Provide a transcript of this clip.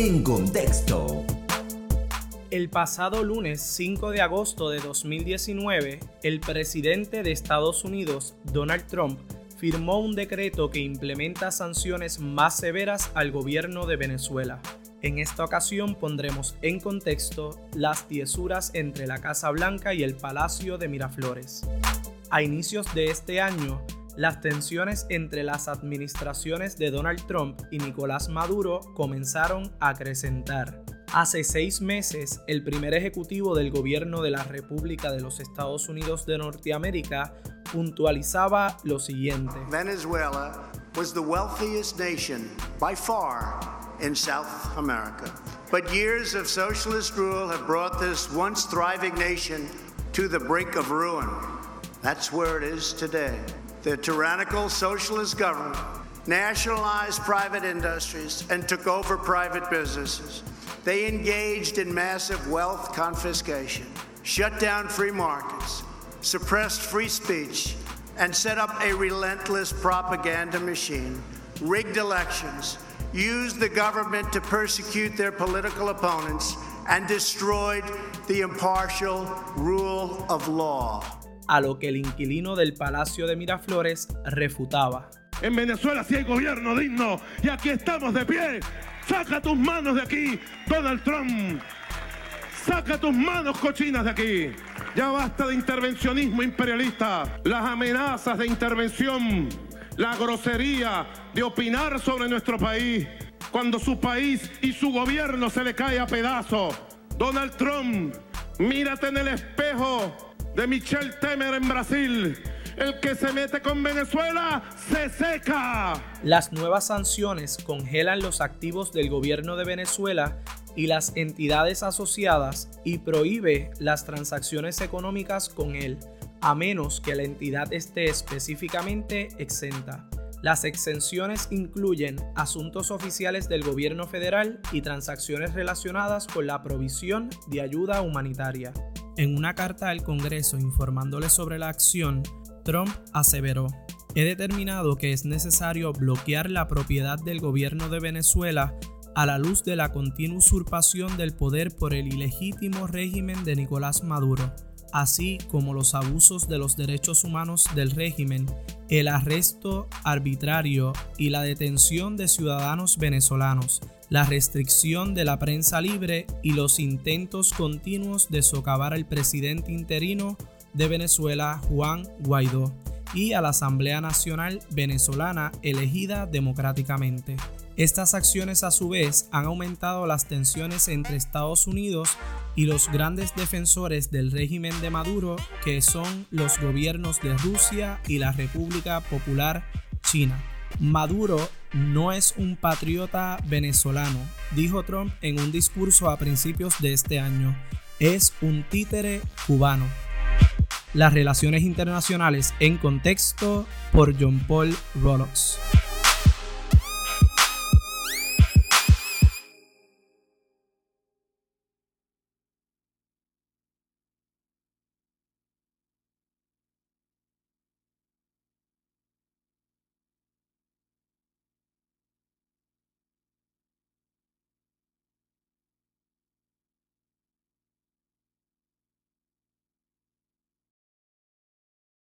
En contexto. El pasado lunes 5 de agosto de 2019, el presidente de Estados Unidos, Donald Trump, firmó un decreto que implementa sanciones más severas al gobierno de Venezuela. En esta ocasión pondremos en contexto las tiesuras entre la Casa Blanca y el Palacio de Miraflores. A inicios de este año, las tensiones entre las administraciones de Donald Trump y Nicolás Maduro comenzaron a acrecentar. Hace seis meses, el primer ejecutivo del gobierno de la República de los Estados Unidos de Norteamérica puntualizaba lo siguiente. Venezuela was the wealthiest nation by far in South America. But years of socialist rule have brought this once thriving nation to the brink of ruin. That's where it is today. The tyrannical socialist government nationalized private industries and took over private businesses. They engaged in massive wealth confiscation, shut down free markets, suppressed free speech, and set up a relentless propaganda machine, rigged elections, used the government to persecute their political opponents, and destroyed the impartial rule of law. A lo que el inquilino del Palacio de Miraflores refutaba. En Venezuela sí hay gobierno digno y aquí estamos de pie. Saca tus manos de aquí, Donald Trump. Saca tus manos cochinas de aquí. Ya basta de intervencionismo imperialista, las amenazas de intervención, la grosería de opinar sobre nuestro país cuando su país y su gobierno se le cae a pedazos. Donald Trump, mírate en el espejo de Michel Temer en Brasil. El que se mete con Venezuela se seca. Las nuevas sanciones congelan los activos del gobierno de Venezuela y las entidades asociadas y prohíbe las transacciones económicas con él, a menos que la entidad esté específicamente exenta. Las exenciones incluyen asuntos oficiales del gobierno federal y transacciones relacionadas con la provisión de ayuda humanitaria. En una carta al Congreso informándole sobre la acción, Trump aseveró, he determinado que es necesario bloquear la propiedad del gobierno de Venezuela a la luz de la continua usurpación del poder por el ilegítimo régimen de Nicolás Maduro, así como los abusos de los derechos humanos del régimen, el arresto arbitrario y la detención de ciudadanos venezolanos, la restricción de la prensa libre y los intentos continuos de socavar al presidente interino de Venezuela, Juan Guaidó, y a la Asamblea Nacional venezolana elegida democráticamente. Estas acciones a su vez han aumentado las tensiones entre Estados Unidos y los grandes defensores del régimen de Maduro, que son los gobiernos de Rusia y la República Popular China. Maduro no es un patriota venezolano, dijo Trump en un discurso a principios de este año. Es un títere cubano. Las relaciones internacionales en contexto por John Paul Rolox.